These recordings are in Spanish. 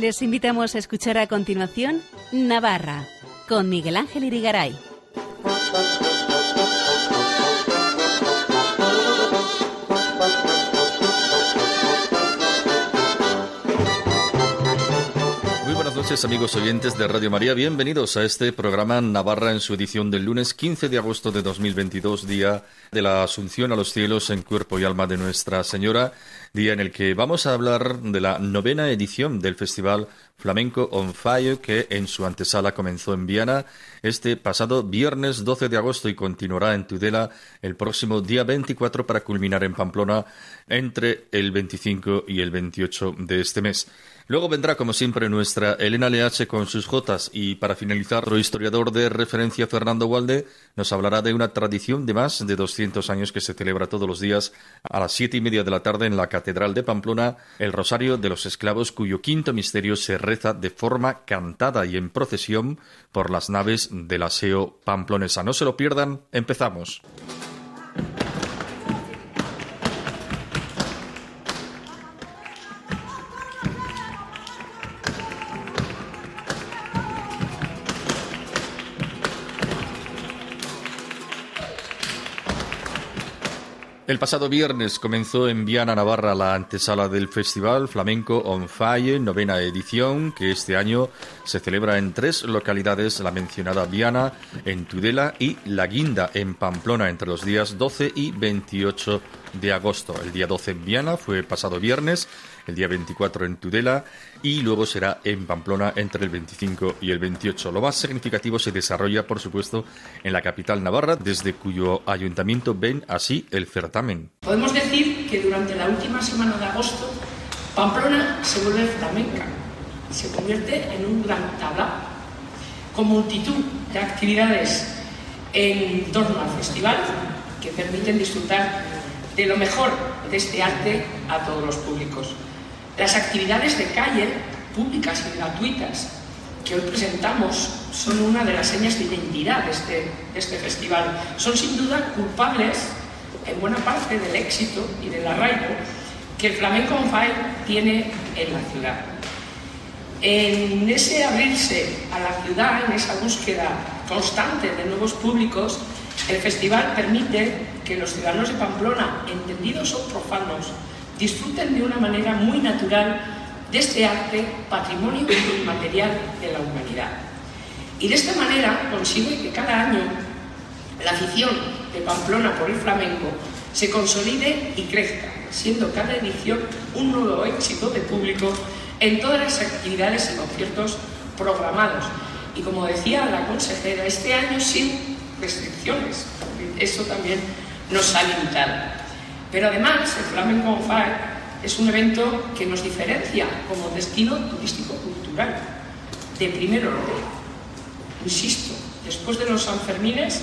Les invitamos a escuchar a continuación Navarra con Miguel Ángel Irigaray. noches amigos oyentes de Radio María, bienvenidos a este programa Navarra en su edición del lunes 15 de agosto de 2022, día de la Asunción a los cielos en cuerpo y alma de Nuestra Señora, día en el que vamos a hablar de la novena edición del Festival Flamenco on Fire que en su antesala comenzó en Viana este pasado viernes 12 de agosto y continuará en Tudela el próximo día 24 para culminar en Pamplona entre el 25 y el 28 de este mes. Luego vendrá, como siempre, nuestra Elena LH con sus jotas y para finalizar, otro historiador de referencia, Fernando Walde, nos hablará de una tradición de más de 200 años que se celebra todos los días a las siete y media de la tarde en la Catedral de Pamplona, el Rosario de los Esclavos, cuyo quinto misterio se reza de forma cantada y en procesión por las naves del aseo pamplonesa. No se lo pierdan, empezamos. El pasado viernes comenzó en Viana, Navarra, la antesala del Festival Flamenco on Fire, novena edición, que este año se celebra en tres localidades, la mencionada Viana, en Tudela y La Guinda, en Pamplona, entre los días 12 y 28 de agosto. El día 12 en Viana fue pasado viernes, el día 24 en Tudela y luego será en Pamplona entre el 25 y el 28. Lo más significativo se desarrolla, por supuesto, en la capital navarra, desde cuyo ayuntamiento ven así el certamen. Podemos decir que durante la última semana de agosto, Pamplona se vuelve flamenca y se convierte en un gran tabla con multitud de actividades en torno al festival que permiten disfrutar de lo mejor de este arte a todos los públicos. Las actividades de calle, públicas y gratuitas, que hoy presentamos son una de las señas de identidad de este, este festival. Son sin duda culpables en buena parte del éxito y del arraigo que el Flamenco on Fire tiene en la ciudad. En ese abrirse a la ciudad, en esa búsqueda constante de nuevos públicos, el festival permite que los ciudadanos de Pamplona, entendidos o profanos, disfruten de una manera muy natural de este arte, patrimonio inmaterial de la humanidad. Y de esta manera consigue que cada año la afición de Pamplona por el flamenco se consolide y crezca, siendo cada edición un nuevo éxito de público en todas las actividades y conciertos programados. Y como decía la consejera, este año sin restricciones, eso también nos ha limitado. Pero además, el Flamenco on Fire es un evento que nos diferencia como destino turístico-cultural de primer orden. Insisto, después de los Sanfermines,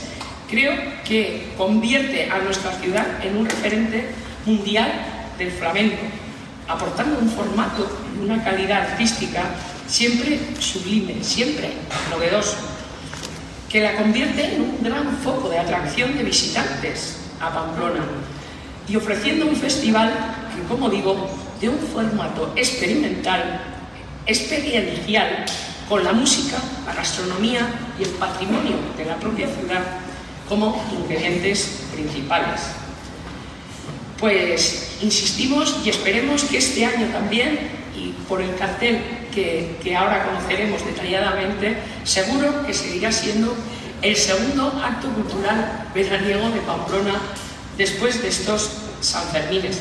creo que convierte a nuestra ciudad en un referente mundial del flamenco, aportando un formato y una calidad artística siempre sublime, siempre novedoso, que la convierte en un gran foco de atracción de visitantes a Pamplona y ofreciendo un festival que, como digo, de un formato experimental, experiencial, con la música, la gastronomía y el patrimonio de la propia ciudad como ingredientes principales. Pues insistimos y esperemos que este año también, y por el cartel que, que ahora conoceremos detalladamente, seguro que seguirá siendo el segundo acto cultural veraniego de Pamplona después de estos Sanfermines,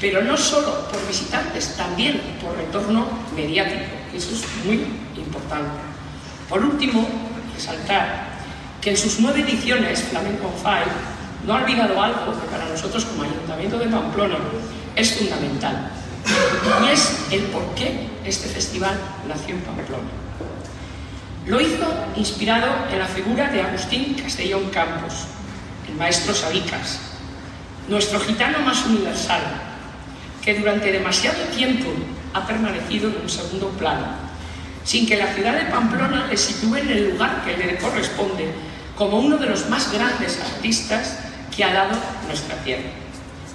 pero no solo por visitantes, también por retorno mediático, que eso es muy importante. Por último, resaltar que en sus nueve ediciones Flamenco Five no ha olvidado algo que para nosotros como Ayuntamiento de Pamplona es fundamental, y es el por qué este festival nació en Pamplona. Lo hizo inspirado en la figura de Agustín Castellón Campos, el maestro Sabicas, nuestro gitano más universal, que durante demasiado tiempo ha permanecido en un segundo plano, sin que la ciudad de Pamplona le sitúe en el lugar que le corresponde como uno de los más grandes artistas que ha dado nuestra tierra.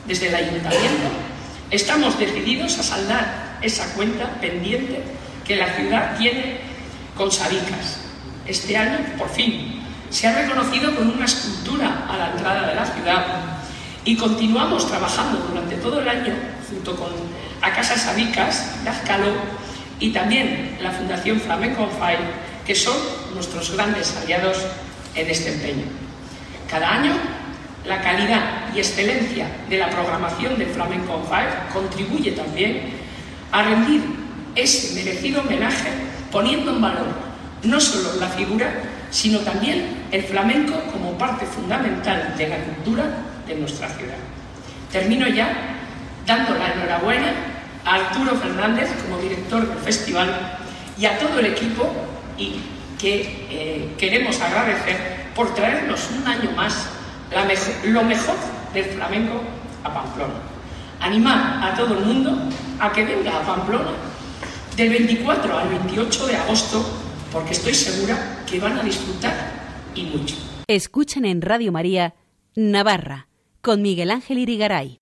Desde el ayuntamiento estamos decididos a saldar esa cuenta pendiente que la ciudad tiene con Sabicas. Este año, por fin, se ha reconocido con una escultura a la entrada de la ciudad y continuamos trabajando durante todo el año junto con Acasa Sabicas, Lazcalo y también la Fundación Flamenco Fire, que son nuestros grandes aliados en este empeño. Cada año, la calidad y excelencia de la programación de Flamenco Fire contribuye también a rendir ese merecido homenaje poniendo en valor no solo la figura, sino también el flamenco como parte fundamental de la cultura de nuestra ciudad. Termino ya dando la enhorabuena a Arturo Fernández como director del festival y a todo el equipo y que eh, queremos agradecer por traernos un año más lo mejor del flamenco a Pamplona. Animar a todo el mundo a que venga a Pamplona del 24 al 28 de agosto, porque estoy segura que van a disfrutar y mucho. Escuchen en Radio María Navarra con Miguel Ángel Irigaray.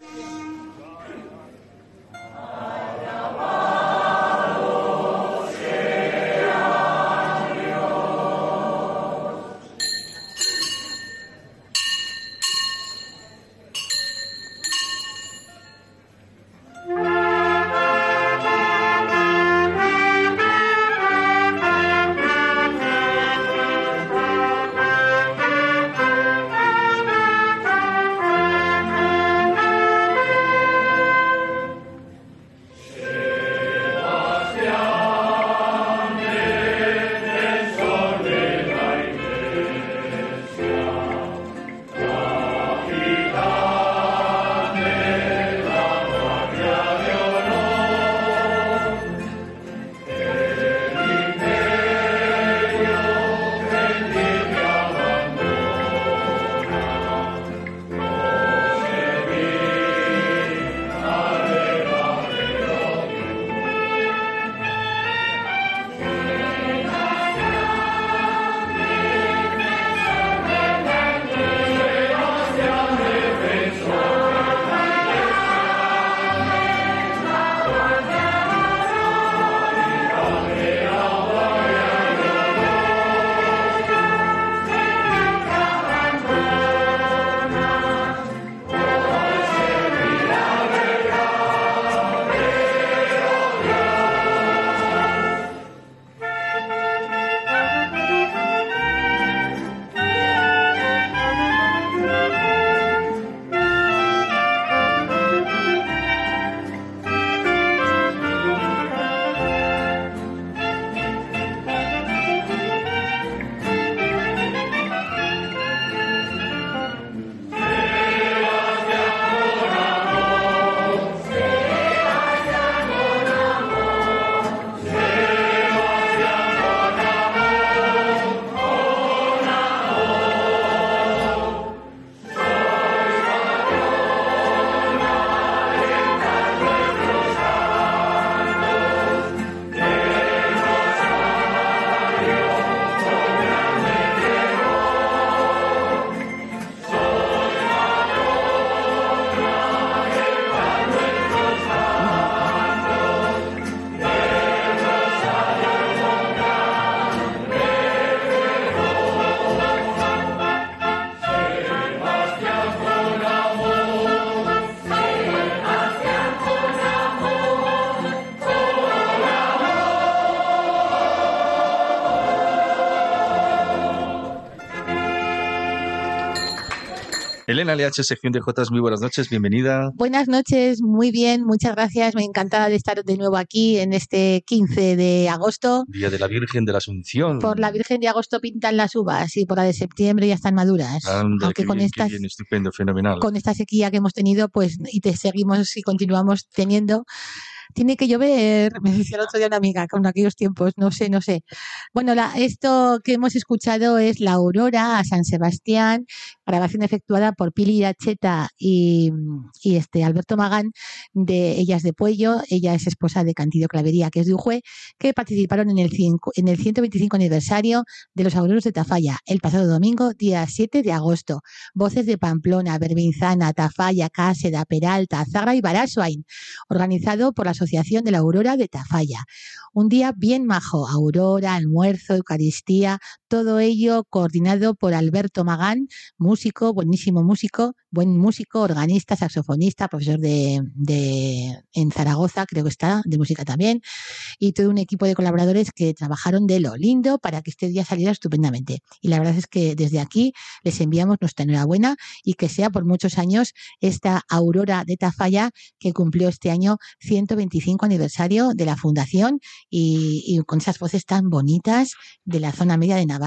LH, sección de Jotas, muy buenas noches, bienvenida. Buenas noches, muy bien, muchas gracias. Me encanta de estar de nuevo aquí en este 15 de agosto. Día de la Virgen de la Asunción. Por la Virgen de agosto pintan las uvas y por la de septiembre ya están maduras. Aunque con esta estupendo, fenomenal. Con esta sequía que hemos tenido, pues y te seguimos y continuamos teniendo tiene que llover, me decía el otro día una amiga con aquellos tiempos, no sé, no sé. Bueno, la, esto que hemos escuchado es La Aurora a San Sebastián, grabación efectuada por Pili Acheta y, y, este Alberto Magán de Ellas de Puello, ella es esposa de Cantido Clavería, que es de Ujue, que participaron en el, en el 125 aniversario de los Auroros de Tafalla, el pasado domingo, día 7 de agosto. Voces de Pamplona, Berbinzana, Tafalla, Cáseda, Peralta, Zagra y Barasuain, organizado por las Asociación de la Aurora de Tafalla. Un día bien majo, aurora, almuerzo, Eucaristía, todo ello coordinado por Alberto Magán, músico, buenísimo músico, buen músico, organista, saxofonista, profesor de, en Zaragoza, creo que está, de música también, y todo un equipo de colaboradores que trabajaron de lo lindo para que este día saliera estupendamente. Y la verdad es que desde aquí les enviamos nuestra enhorabuena y que sea por muchos años esta Aurora de Tafalla que cumplió este año 125 aniversario de la fundación y, y con esas voces tan bonitas de la zona media de Navarra.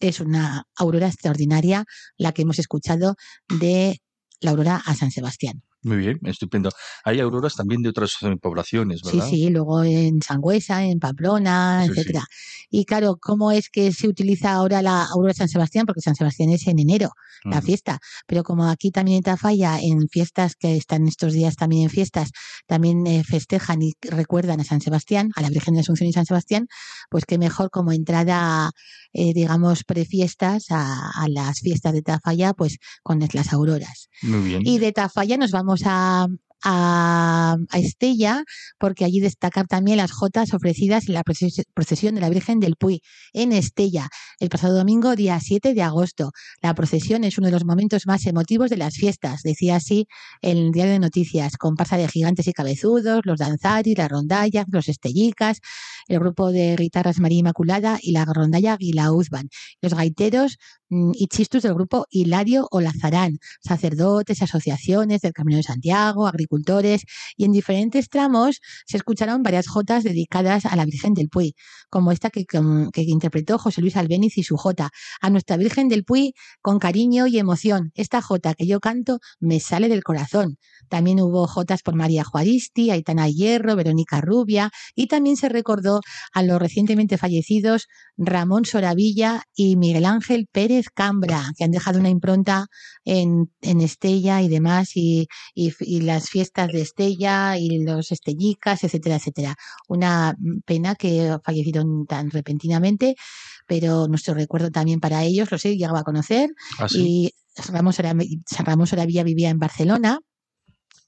Es una aurora extraordinaria la que hemos escuchado de la aurora a San Sebastián. Muy bien, estupendo. Hay auroras también de otras eh, poblaciones, ¿verdad? Sí, sí, luego en Sangüesa, en Pamplona, Sí, sí. etcétera. Y claro, ¿cómo es que se utiliza ahora la aurora de San Sebastián? Porque San Sebastián es en enero, la fiesta. Pero como aquí también en Tafalla, en fiestas que están estos días también en fiestas, también eh, festejan y recuerdan a San Sebastián, a la Virgen de Asunción y San Sebastián, pues qué mejor como entrada, eh, digamos, prefiestas a, a las fiestas de Tafalla, pues con las auroras. Muy bien. Y de Tafalla nos vamos a, Estella, porque allí destacar también las jotas ofrecidas en la proces- procesión de la Virgen del Puy, en Estella, el pasado domingo, día 7 de agosto. La procesión es uno de los momentos más emotivos de las fiestas, decía así el diario de noticias, comparsa de gigantes y cabezudos, los danzaris, las rondallas, los estellicas, el grupo de guitarras María Inmaculada y la rondalla Guilauzban, los gaiteros y chistus del grupo Hilario o Lazarán, sacerdotes, asociaciones del Camino de Santiago, agricultores, y en diferentes tramos se escucharon varias jotas dedicadas a la Virgen del Puy, como esta que, que interpretó José Luis Albéniz y su jota, a nuestra Virgen del Puy con cariño y emoción. Esta jota que yo canto me sale del corazón. También hubo jotas por María Juaristi, Aitana Hierro, Verónica Rubia, y también se recordó a los recientemente fallecidos Ramón Soravilla y Miguel Ángel Pérez Cambra, que han dejado una impronta en, en Estella y demás, y, y- y las fiestas de Estella y los estellicas, etcétera, etcétera. Una pena que fallecieron tan repentinamente, pero nuestro recuerdo también para ellos, los he llegado a conocer, ¿Ah, sí? y Ramón Soravilla vivía en Barcelona.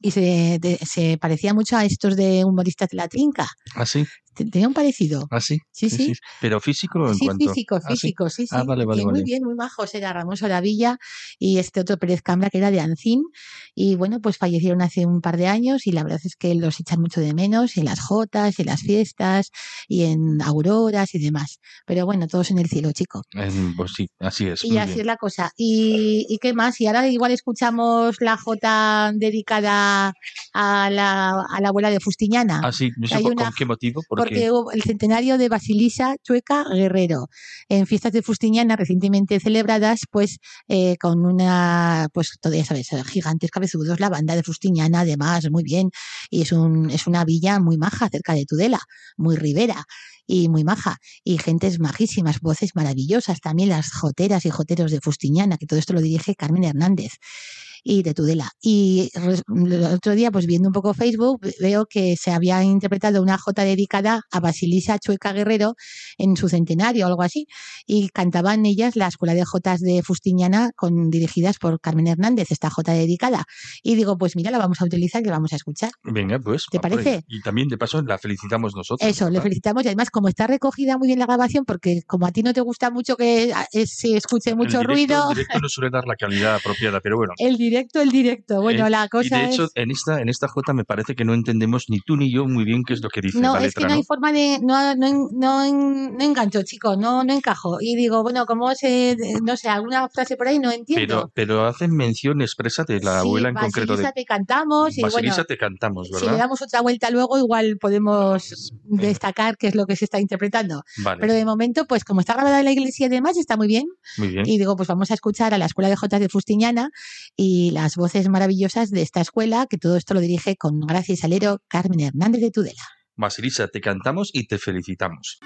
Y se, de- se parecía mucho a estos de humoristas de la trinca. ¿Ah, sí? Te- Tenía un parecido. ¿Ah, sí? Sí, sí. ¿Pero físico en Sí, cuanto? físico, ¿Ah, sí? físico, sí, sí. Ah, vale, vale, Y muy vale. bien, muy majos. Era Ramón Soravilla y este otro Pérez Cambra que era de Ancín. Y bueno, pues fallecieron hace un par de años y la verdad es que los echan mucho de menos en las jotas, en las fiestas y en auroras y demás. Pero bueno, todos en el cielo, chico. Pues sí, así es. Y así bien. es la cosa. ¿Y, ¿Y qué más? Y ahora igual escuchamos la jota dedicada a la, a la abuela de Fustiñana. Ah, sí, no sé Hay por- una- con qué motivo, Porque hubo el centenario de Basilisa Chueca Guerrero. En fiestas de Fustiñana recientemente celebradas, pues eh, con una, pues todo ya sabes, gigantes cabezudos, la banda de Fustiñana, además, muy bien. Y es, un, es una villa muy maja cerca de Tudela, muy ribera y muy maja. Y gentes majísimas, voces maravillosas, también las joteras y joteros de Fustiñana, que todo esto lo dirige Carmen Hernández y de Tudela. Y el otro día, pues viendo un poco Facebook, ve- veo que se había interpretado una jota dedicada a Basilisa Chueca Guerrero en su centenario o algo así. Y cantaban ellas la escuela de jotas de Fustiñana con, dirigidas por Carmen Hernández, esta jota dedicada. Y digo, pues mira, la vamos a utilizar y la vamos a escuchar. Venga, pues. ¿Te ahí. parece? Y también, de paso, la felicitamos nosotros. Eso, le ¿verdad? felicitamos y además como está recogida muy bien la grabación, porque como a ti no te gusta mucho que eh, se escuche mucho el directo, ruido, El directo no suele dar la calidad apropiada, pero bueno. el directo, el directo. Bueno, Eh, la y cosa de hecho, es... en esta en esta Jota me parece que no entendemos ni tú ni yo muy bien qué es lo que dice No, la es que no hay forma de. No, no, no, no engancho, chico, no, no encajo. Y digo, bueno, ¿cómo se.? No sé, alguna frase por ahí no entiendo. Pero, pero hacen mención expresa de la Sí, abuela en concreto de Basilisa te cantamos y Basilisa bueno. te cantamos, Si le ¿verdad? damos otra vuelta luego, igual podemos destacar qué es lo que se está interpretando. Vale, Pero de momento, pues como está grabada en la iglesia y demás, está muy bien. muy bien. Y digo, pues vamos a escuchar a la Escuela de Jotas de Fustiñana y las voces maravillosas de esta escuela, que todo esto lo dirige con gracia y salero Carmen Hernández de Tudela. Basilisa, te cantamos y te felicitamos.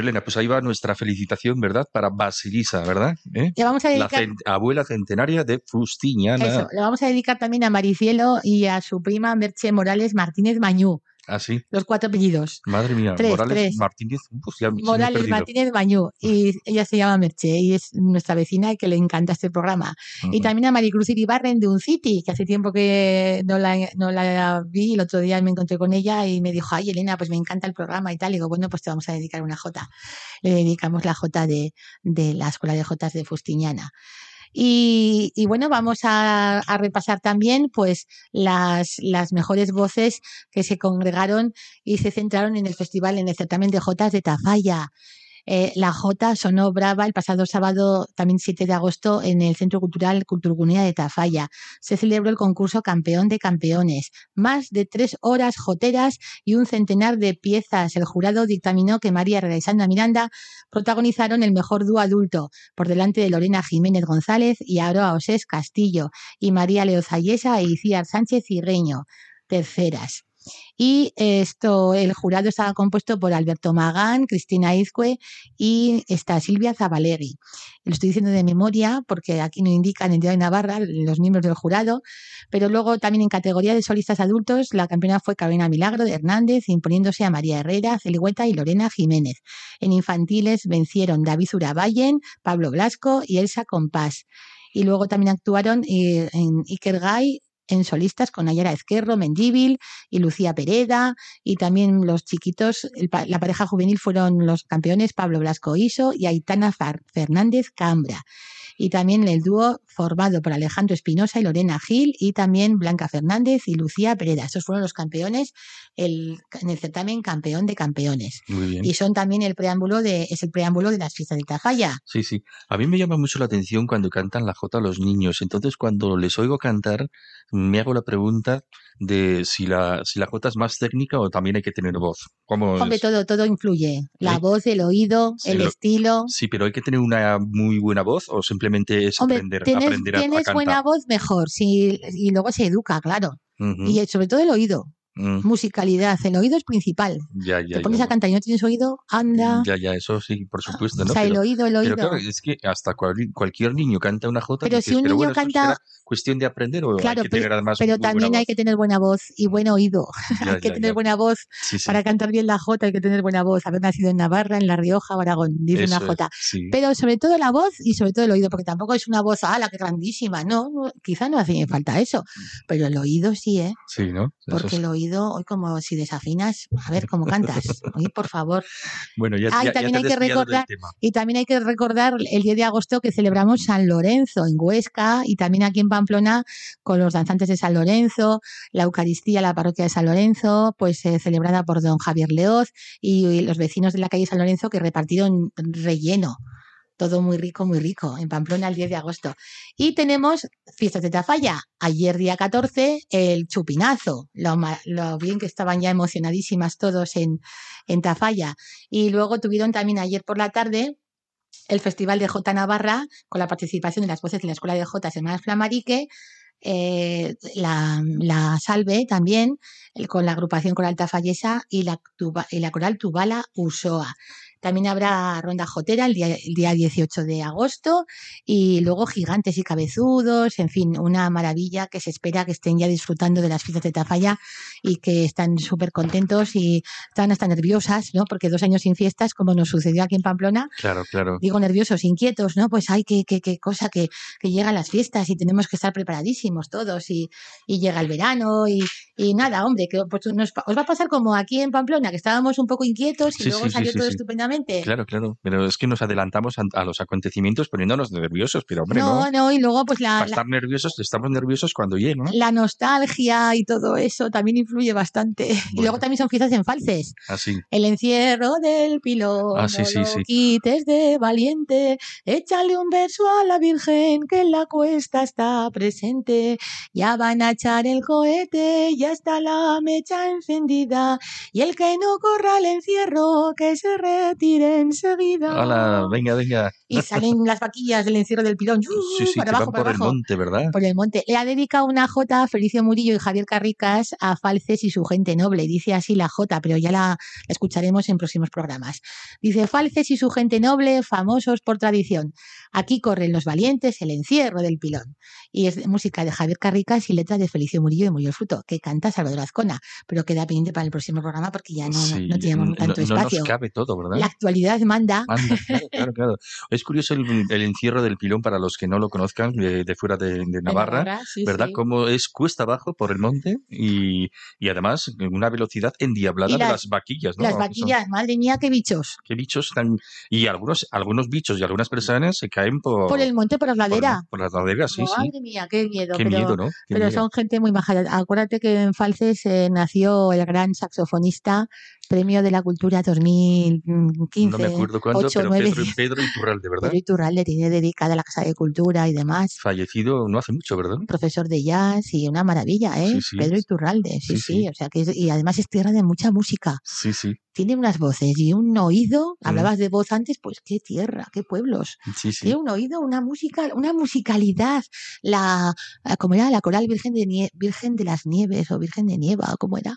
Bueno, Elena, pues ahí va nuestra felicitación, ¿verdad? Para Basilisa, ¿verdad? ¿Eh? Le vamos a La cen- abuela centenaria de Fustiñana. eso, le vamos a dedicar también a Maricielo y a su prima Merche Morales Martínez Mañú, Así, los cuatro apellidos. Ah, madre mía. Tres, Morales tres. Martínez. Uf, ya Morales. Martínez Mañú y ella se llama Merche y es nuestra vecina y que le encanta este programa. Y Ujú. también a Maricruz Iribarren de Un City, que hace tiempo que no la, no la vi, el otro día me encontré con ella y me dijo, ay Elena, pues me encanta el programa y tal. Y digo, bueno, pues te vamos a dedicar una J. Le dedicamos la J de, de la Escuela de Jotas de Fustiñana. Y, y bueno, vamos a, a repasar también pues las, las mejores voces que se congregaron y se centraron en el festival, en el certamen de Jotas de Tafalla. Eh, la Jota sonó brava el pasado sábado, también 7 de agosto, en el Centro Cultural Culturgunea de Tafalla. Se celebró el concurso Campeón de Campeones. Más de tres horas joteras y un centenar de piezas. El jurado dictaminó que María Sandra Miranda protagonizaron el mejor dúo adulto, por delante de Lorena Jiménez González y Aroa Osés Castillo, y María Leo Zayesa e Iciar Sánchez Cigreño, terceras. Y esto, el jurado estaba compuesto por Alberto Magán, Cristina Izcue y está Silvia Zabalegui. Lo estoy diciendo de memoria porque aquí no indican en Día de Navarra los miembros del jurado, pero luego también en categoría de solistas adultos la campeona fue Carolina Milagro de Hernández, imponiéndose a María Herrera, Celigüeta y Lorena Jiménez. En infantiles vencieron David Urabayen, Pablo Blasco y Elsa Compás. Y luego también actuaron eh, en Iker Gay, en solistas con Ayara Ezquerro, Mendíbil y Lucía Pereda y también los chiquitos, el la pareja juvenil fueron los campeones Pablo Blasco Iso y Aitana Fernández Cambra. Y también el dúo formado por Alejandro Espinosa y Lorena Gil y también Blanca Fernández y Lucía Pereda. Esos fueron los campeones el, en el certamen campeón de campeones. Muy bien. Y son también el preámbulo de, es el preámbulo de las fiestas de Tafalla. Sí, sí. A mí me llama mucho la atención cuando cantan la jota los niños. Entonces, cuando les oigo cantar, me hago la pregunta de si la, si la jota es más técnica o también hay que tener voz. ¿Cómo Hombre, es? todo, todo influye. La voz, el oído, Sí, el lo- estilo. Sí, pero hay que tener una muy buena voz o simplemente es Hombre, aprender, tienes, aprender a, a tienes cantar. buena voz, mejor. Sí, y luego se educa, claro. Ujú, Y sobre todo el oído. Mm, Musicalidad. El oído es principal. ya, ya, Te pones ya, a cantar y no tienes oído, anda. ya, ya, eso sí, por supuesto, o ¿no? sea, el Pero, oído, el pero oído. claro, es que hasta cual- cualquier niño canta una jota. Pero dices, si un pero niño bueno, ¿esto canta- cuestión de aprender o Claro, hay que pero- tener además Pero también hay que tener buena voz y buen oído. Ya, hay que tener buena voz Sí, sí, para cantar bien la jota, hay que tener buena voz. Haber nacido en Navarra, en La Rioja o Aragón, dice eso una es, jota. sí. Pero sobre todo la voz y sobre todo el oído, porque tampoco es una voz, ala, que grandísima. No, no, quizá no hace falta eso. Pero el oído sí, ¿eh? Sí, ¿no? Eso Porque el oído, hoy como si desafinas, a ver cómo cantas. Oye, por favor. Bueno, ya, Ah, y ya- ya también te hay que recordar-. Y también hay que recordar el 10 de agosto que celebramos San Lorenzo en Huesca y también aquí en Pamplona con los danzantes de San Lorenzo, la Eucaristía, la parroquia de San Lorenzo, pues eh, celebrada por don Javier Leoz y, y los vecinos de la calle San Lorenzo que repartieron relleno. Todo muy rico, muy rico, en Pamplona el 10 de agosto. Y tenemos fiestas de Tafalla. Ayer, día 14, el chupinazo. Lo, bien que estaban ya emocionadísimas todos en, en Tafalla. Y luego tuvieron también ayer por la tarde el Festival de Jota Navarra, con la participación de las voces de la Escuela de Jotas Hermanas Flamarique, eh, la, Salve también, con la agrupación coral Tafallesa y la coral Tubala Usoa. También habrá ronda jotera el día, el día 18 de agosto y luego gigantes y cabezudos, en fin, una maravilla que se espera que estén ya disfrutando de las fiestas de Tafalla y que están súper contentos y están hasta nerviosas, ¿no? Porque dos años sin fiestas, como nos sucedió aquí en Pamplona, Claro, claro. digo nerviosos, inquietos, ¿no? Pues hay que, que, que cosa que, que llegan las fiestas y tenemos que estar preparadísimos todos y, y llega el verano y, y nada, hombre, que pues nos os va a pasar como aquí en Pamplona, que estábamos un poco inquietos y Sí, luego sí, salió sí, todo sí. Estupendamente. Claro, claro. Pero es que nos adelantamos a, a los acontecimientos poniéndonos nerviosos, pero hombre, no, no. no, y luego pues la, Para la, estar nerviosos, estamos nerviosos cuando llega, ¿no? la nostalgia y todo eso también influye bastante. Y Bueno. luego también son fiestas en falses. Así. El encierro del pilón, Ah, sí, sí, sí. quites de valiente, échale un verso a la Virgen que en la cuesta está presente. Ya van a echar el cohete, ya está la mecha encendida, y el que no corra al encierro, que se partir enseguida. Hola, venga, venga. Y salen las vaquillas del encierro del pilón. Sí, sí, para que abajo, van por para el abajo. monte, ¿verdad? Por el monte. Le ha dedicado una J a Felicio Murillo y Javier Carricas a Falces y su gente noble. Dice así la J, pero ya la, la escucharemos en próximos programas. Dice Falces y su gente noble, famosos por tradición. Aquí corren los valientes, el encierro del pilón. Y es música de Javier Carricas y letra de Felicio Murillo y Murió el Fruto, que canta Salvador Azcona, pero queda pendiente para el próximo programa porque ya no, Sí, no tenemos no- tanto no espacio. nos cabe todo, ¿verdad? La actualidad manda. Anda, claro, claro, claro. Es curioso el, el encierro del pilón para los que no lo conozcan de, de fuera de, de Navarra, Navarra, sí, ¿verdad? sí. Como es cuesta abajo por el monte y, y además una velocidad endiablada de las- las vaquillas, ¿no? Las Son- vaquillas, madre mía, qué bichos. qué bichos tan... Y algunos, algunos bichos y algunas personas se caen por... Por el monte, por la por ladera. Por, las laderas, sí, sí. Madre mía, qué miedo. Qué pero, miedo, ¿no? Qué pero miedo. son gente muy maja. Acuérdate que en Falces eh, nació el gran saxofonista, premio de la cultura 2015. No me acuerdo cuándo, 8, pero 9, Pedro, 10. Pedro Iturralde, ¿verdad? Pedro Iturralde tiene dedicada a la Casa de Cultura y demás. Fallecido no hace mucho, ¿verdad? Profesor de jazz y una maravilla, ¿eh? Sí, sí. Pedro Iturralde, sí, Sí, sí. sí. O sea que es- y además es tierra de mucha música. Sí, sí, Tiene unas voces y un oído. Mm. Hablabas de voz antes, pues qué tierra, qué pueblos. sí, sí. Tiene un oído, una música, una musicalidad. La, ah, ¿cómo era? La coral Virgen de, Nie- Virgen de las Nieves o Virgen de Nieva, ¿cómo era?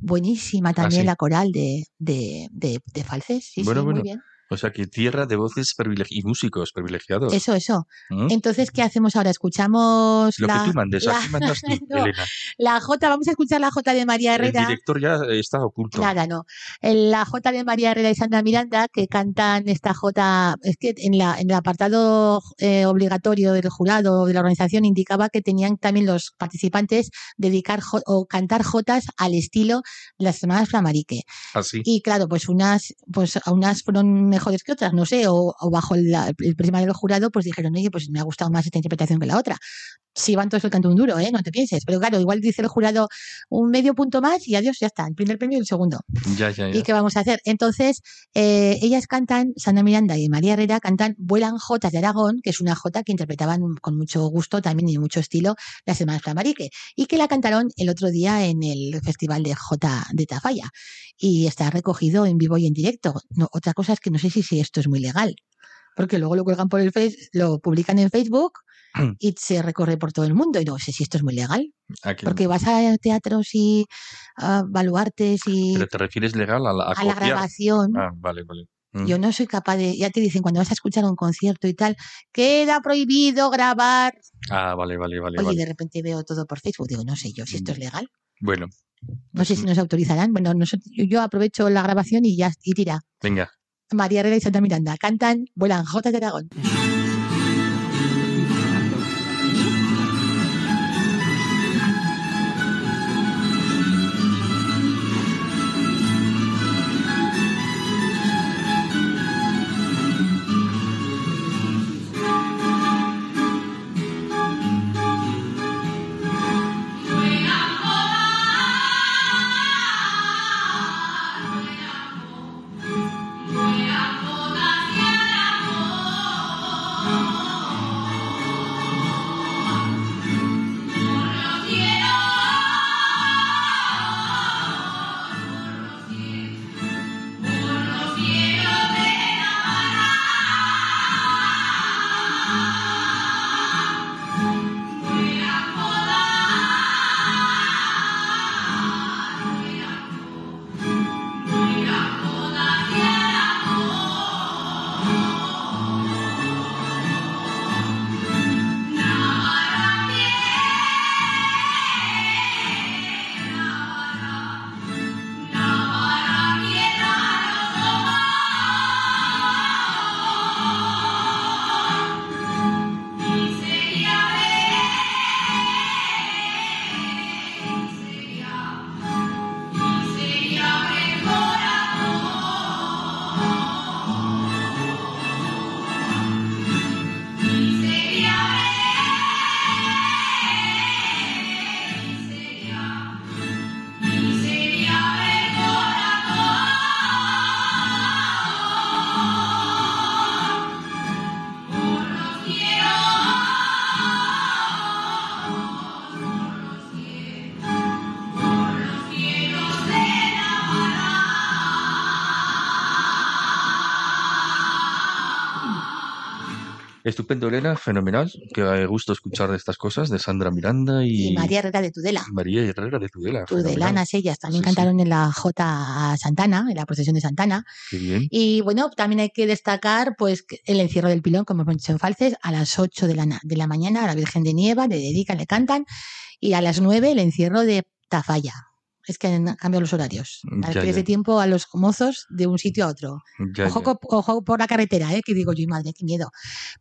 Buenísima también Ah, sí. la coral de, de, de, de. Sí, Bueno, sí, bueno. muy bien. O sea que tierra de voces privilegi- y músicos privilegiados. Eso, eso. ¿Mm? Entonces, ¿qué hacemos ahora? Escuchamos Lo la, que tú mandes, la- aquí mandas tú, no, Elena. la J, vamos a escuchar la J de María El Herrera. director ya está oculto. Nada, no. La J de María Herrera y Sandra Miranda, que cantan esta J, es que en, la, en el apartado eh, obligatorio del jurado de la organización indicaba que tenían también los participantes dedicar jo- o cantar Jotas al estilo de las hermanas Flamarique. Así. Y claro, pues unas, pues a unas fueron mejores que otras, no sé, o, o bajo el, el prisma del jurado, pues dijeron, oye, pues me ha gustado más esta interpretación que la otra. Si van todos el canto un duro, ¿eh? No te pienses. Pero claro, igual dice el jurado un medio punto más y adiós, ya está. El primer premio y el segundo. Ya, ya, ya. ¿Y qué vamos a hacer? Entonces, eh, ellas cantan, Sandra Miranda y María Herrera cantan Vuelan Jotas de Aragón, que es una jota que interpretaban con mucho gusto también y mucho estilo las hermanas Flamarique, y que la cantaron el otro día en el Festival de Jota de Tafalla. Y está recogido en vivo y en directo. No, otra cosa es que no sé si, si esto es muy legal, porque luego lo cuelgan por el Face, lo publican en Facebook y se recorre por todo el mundo. Y no sé si esto es muy legal, Aquí. porque vas a teatros y a baluartes y Pero te refieres legal a la, a a la copiar? grabación. Ah, vale, vale. Mm. Yo no soy capaz de, ya te dicen cuando vas a escuchar un concierto y tal, queda prohibido grabar. Ah, vale, vale, vale. Oye, vale. de repente veo todo por Facebook, digo, no sé yo si esto es legal, Bueno, no sé si nos autorizarán. Bueno, nosotros- yo aprovecho la grabación y ya, y tira. venga. María Herrera y Santa Miranda cantan, vuelan J de Aragón. Estupendo, Elena, fenomenal. Qué gusto escuchar de estas cosas de Sandra Miranda y, Y María Herrera de Tudela. María Herrera de Tudela. Tudelanas ellas también Sí, sí. cantaron en la J Santana, en la procesión de Santana. Qué bien. Y bueno, también hay que destacar pues el encierro del pilón, como hemos dicho en Falces, a las 8 de la, de la mañana a la Virgen de Nieva, le dedican, le cantan, y a las 9 el encierro de Tafalla. Es que han cambiado los horarios. Ya, Para que dé tiempo a los mozos de un sitio a otro. Ya, Ojo, ya. co- ojo por la carretera, ¿eh? que digo yo, madre, qué miedo.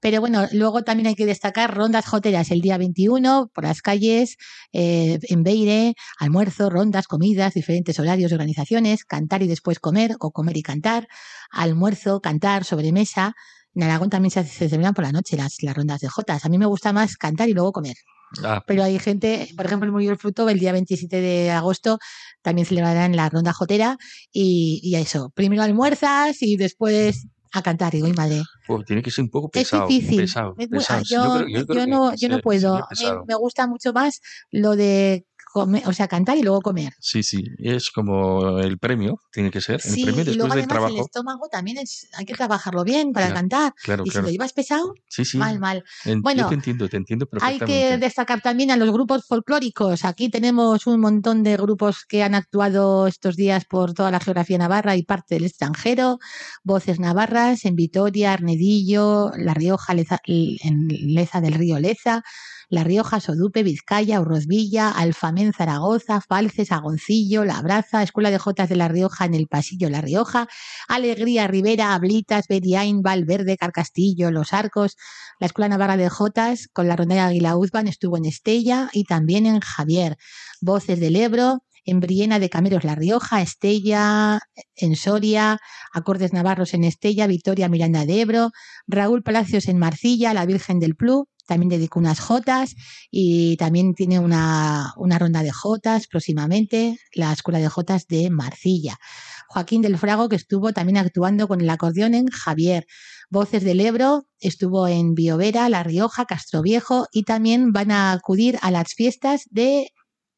Pero bueno, luego también hay que destacar rondas joteras el día 21 por las calles, eh, en Beire, almuerzo, rondas, comidas, diferentes horarios organizaciones, cantar y después comer o comer y cantar, almuerzo, cantar, sobremesa. En Aragón también se celebran por la noche las, las rondas de jotas. A mí me gusta más cantar y luego comer. Ah, Pero hay gente, por ejemplo, el Murió el Fruto, el día 27 de agosto, también celebrarán la ronda jotera y, y eso. Primero almuerzas y después a cantar. Digo, "Ay, madre. pues tiene que ser un poco Es pesado. difícil. pesado, Es pesado. Sí, yo, creo- yo creo yo que no, yo no se- puedo. me gusta mucho más lo de comer, o sea, cantar y luego comer. Sí, sí, es como el premio, tiene que ser. El Sí, premio y después luego del además el trabajo. estómago también es, hay que trabajarlo bien para Claro, cantar. Claro, Y si claro. lo llevas pesado, Sí, sí. mal, mal. En- Bueno, yo te entiendo, te entiendo Hay perfectamente. que destacar también a los grupos folclóricos. Aquí tenemos un montón de grupos que han actuado estos días por toda la geografía navarra y parte del extranjero. Voces navarras en Vitoria, Arnedillo, La Rioja, Leza, en Leza del Río Leza, La Rioja, Sodupe, Vizcaya, Urrozvilla, Alfamén, Zaragoza, Falces, Agoncillo, La Braza, Escuela de Jotas de La Rioja en el Pasillo La Rioja, Alegría, Rivera, Ablitas, Beriain, Valverde, Carcastillo, Los Arcos, la Escuela Navarra de Jotas con la rondalla Águila Uzban estuvo en Estella y también en Javier. Voces del Ebro, en Briena de Cameros La Rioja, Estella en Soria, Acordes Navarros en Estella, Victoria Miranda de Ebro, Raúl Palacios en Marcilla, la Virgen del Plu, también dedicó unas jotas y también tiene una, una ronda de jotas próximamente, la Escuela de Jotas de Marcilla. Joaquín del Frago, que estuvo también actuando con el acordeón en Javier. Voces del Ebro, estuvo en Biovera, La Rioja, Castroviejo y también van a acudir a las fiestas de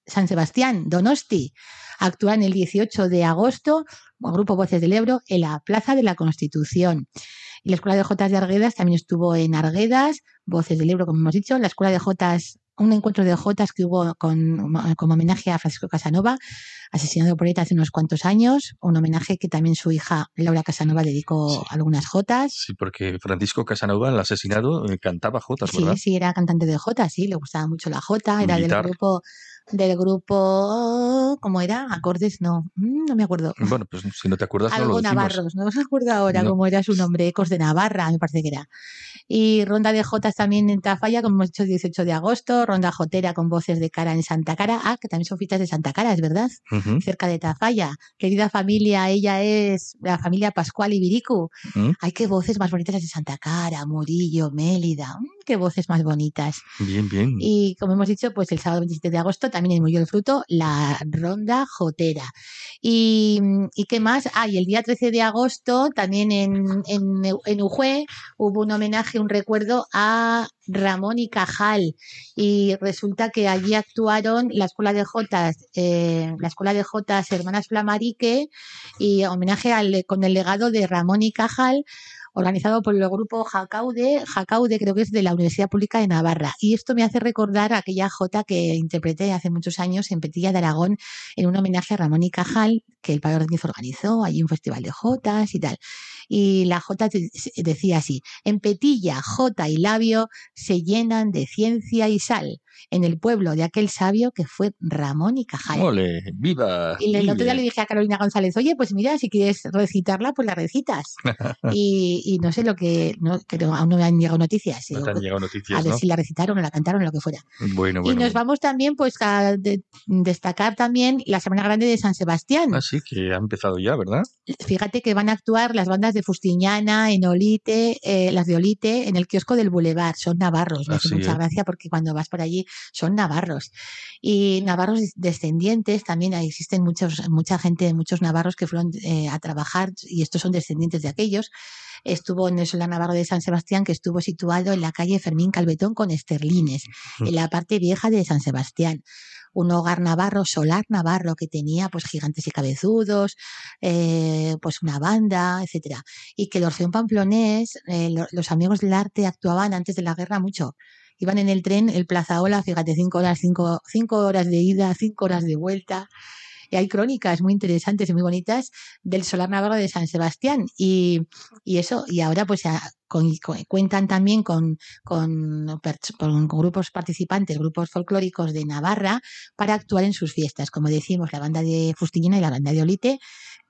San Sebastián, Donosti. Actúan el 18 de agosto, el grupo Voces del Ebro, en la Plaza de la Constitución. Y la Escuela de Jotas de Arguedas también estuvo en Arguedas, Voces del Ebro, como hemos dicho. La Escuela de Jotas, un encuentro de Jotas que hubo con, como homenaje a Francisco Casanova, asesinado por ETA hace unos cuantos años. Un homenaje que también su hija Laura Casanova dedicó Sí. algunas Jotas. Sí, porque Francisco Casanova, el asesinado, cantaba jotas, Sí, ¿verdad? sí, era cantante de Jota, sí, le gustaba mucho la Jota, era Militar. del grupo, del grupo, ¿cómo era? Acordes, no, mm, no me acuerdo. Bueno, pues si no te acuerdas, no lo Algo. Navarros, no me acuerdo ahora No. cómo era su nombre, Ecos de Navarra, me parece que era. Y ronda de Jotas también en Tafalla, como hemos dicho, 18 de agosto, ronda Jotera con voces de cara en Santa Cara, ah, que también son fiestas de Santa Cara, es verdad, cerca de Tafalla. Querida familia, ella es la familia Pascual Ibiricu. ¿Mm? Ay, qué voces más bonitas las de Santa Cara, Murillo, Mélida, mm, qué voces más bonitas. Bien, bien. Y como hemos dicho, pues el sábado 27 de agosto también en Murió el Fruto, la ronda jotera. Y, ¿y qué más? Ah, y el día 13 de agosto también en, en, en Ujue hubo un homenaje, un recuerdo a Ramón y Cajal. Y resulta que allí actuaron la Escuela de Jotas, eh, la Escuela de Jotas Hermanas Flamarique y homenaje al, con el legado de Ramón y Cajal organizado por el grupo Jacaude, Jacaude creo que es de la Universidad Pública de Navarra. Y esto me hace recordar aquella jota que interpreté hace muchos años en Petilla de Aragón en un homenaje a Ramón y Cajal, que el Padre organizó, allí un festival de jotas y tal. Y la de- decía así, en Petilla, jota y labio se llenan de ciencia y sal, en el pueblo de aquel sabio que fue Ramón y Cajal. ¡Ole! ¡Viva! Y el otro día le dije a Carolina González, oye, pues mira, si quieres recitarla, pues la recitas. y, y no sé lo que, no, no- aún no me han llegado noticias. No te han pues, llegado a noticias, ver ¿no? si la recitaron o la cantaron o lo que fuera. Bueno, y bueno. nos vamos también pues a de- destacar también la Semana Grande de San Sebastián. Ah, sí, que ha empezado ya, ¿verdad? Fíjate que van a actuar las bandas de Fustiñana, en Olite, eh, las de Olite, en el kiosco del Boulevard. Son navarros. Me hace mucha es. gracia porque cuando vas por allí son navarros. Y navarros descendientes, también existen muchos, mucha gente, muchos navarros que fueron eh, a trabajar y estos son descendientes de aquellos. Estuvo en el Solar Navarro de San Sebastián, que estuvo situado en la calle Fermín Calvetón con Esterlines, en la parte vieja de San Sebastián. Un hogar navarro, solar navarro, que tenía pues gigantes y cabezudos, eh, pues una banda, etcétera. Y que el Orfeón Pamplonés, eh, los amigos del arte actuaban antes de la guerra mucho iban en el tren, el Plaza Ola, fíjate, cinco horas, cinco, cinco horas de ida, cinco horas de vuelta. Y hay crónicas muy interesantes y muy bonitas del Solar Navarro de San Sebastián. Y, y eso, y ahora pues cuentan también con, con, grupos participantes, grupos folclóricos de Navarra para actuar en sus fiestas. Como decimos, la banda de Fustillina y la banda de Olite,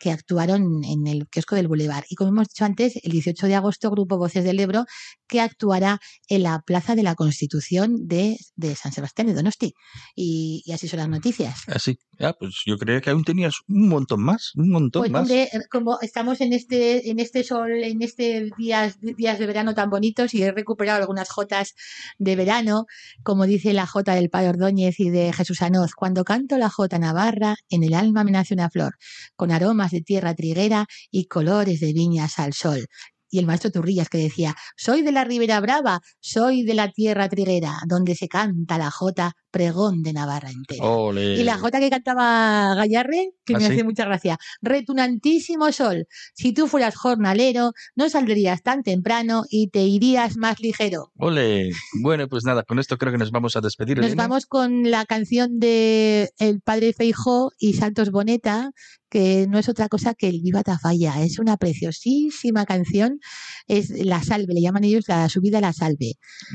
que actuaron en el kiosco del Boulevard. Y como hemos dicho antes, el 18 de agosto, Grupo Voces del Ebro, que actuará en la Plaza de la Constitución de, San Sebastián de Donosti. Y, así son las noticias. Así, ya, pues yo creo que aún tenías un montón más, un montón pues, más. como estamos en este, en este sol, en este días, días de verano tan bonitos y he recuperado algunas jotas de verano, como dice la jota del Padre Ordóñez y de Jesús Anoz, cuando canto la jota navarra, en el alma me nace una flor, con aromas de tierra triguera y colores de viñas al sol y el maestro Turrillas que decía, soy de la Ribera Brava, soy de la tierra triguera, donde se canta la jota pregón de Navarra entera. Y la jota que cantaba Gallarre, que me ¿Ah, hace mucha gracia, retunantísimo sol, si tú fueras jornalero, no saldrías tan temprano y te irías más ligero. Ole, bueno, pues nada, con esto creo que nos vamos a despedir. Nos vamos con la canción de El Padre Feijó y Santos Boneta, que no es otra cosa que el Viva Tafalla. Es una preciosísima canción. Es la salve, le llaman ellos la subida a la salve.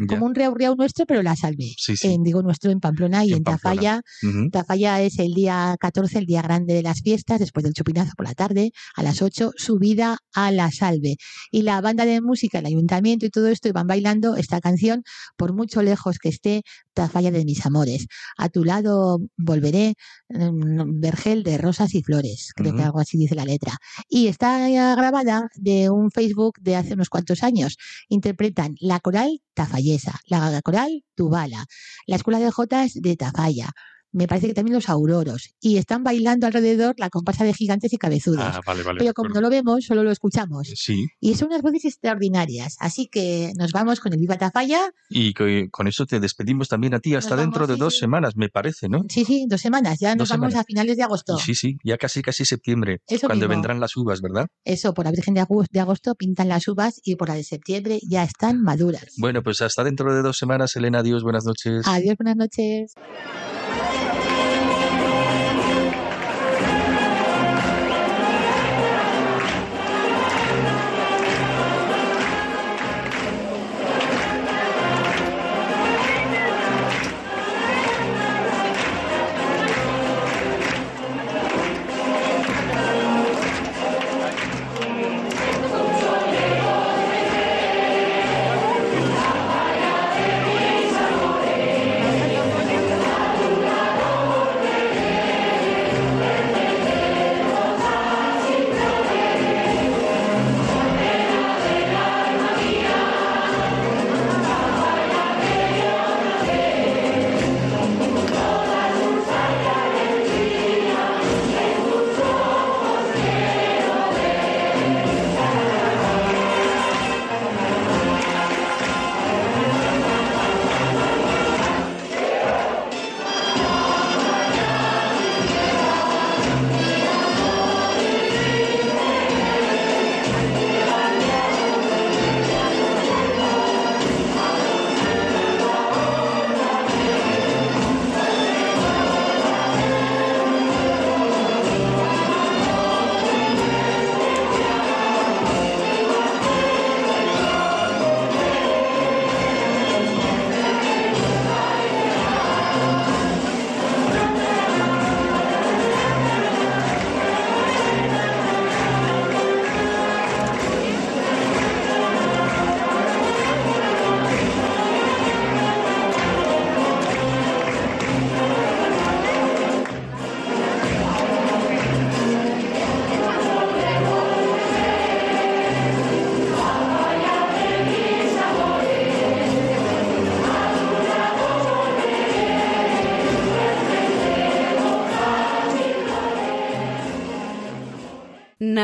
Como un reau reau nuestro, pero la salve. digo nuestro en Pamplona y en, Tafalla. Tafalla es el día 14, el día grande de las fiestas, después del chupinazo por la tarde, a las 8, subida a la salve. Y la banda de música, el ayuntamiento y todo esto, van bailando esta canción, por mucho lejos que esté, Tafalla de mis amores. A tu lado volveré, mm, vergel de rosas y flores creo que algo así dice la letra. Y está grabada de un Facebook de hace unos cuantos años. Interpretan la coral Tafallesa, la coral Tubala, la escuela de 対してデータファイヤー。Me parece que también los auroros, y están bailando alrededor la comparsa de gigantes y cabezudos. Ah, Pero como no lo vemos, solo lo escuchamos. Sí. Y son unas voces extraordinarias. Así que nos vamos con el Viva Tafalla. Y con eso te despedimos también a ti hasta dentro de dos semanas, me parece, ¿no? Sí, sí, dos semanas. Ya nos vamos a finales de agosto. Sí, sí, ya casi casi septiembre, cuando vendrán las uvas, ¿verdad? Eso, por la Virgen de agosto pintan las uvas y por la de septiembre ya están maduras. Bueno, pues hasta dentro de dos semanas, Elena. Adiós, buenas noches. Adiós, buenas noches.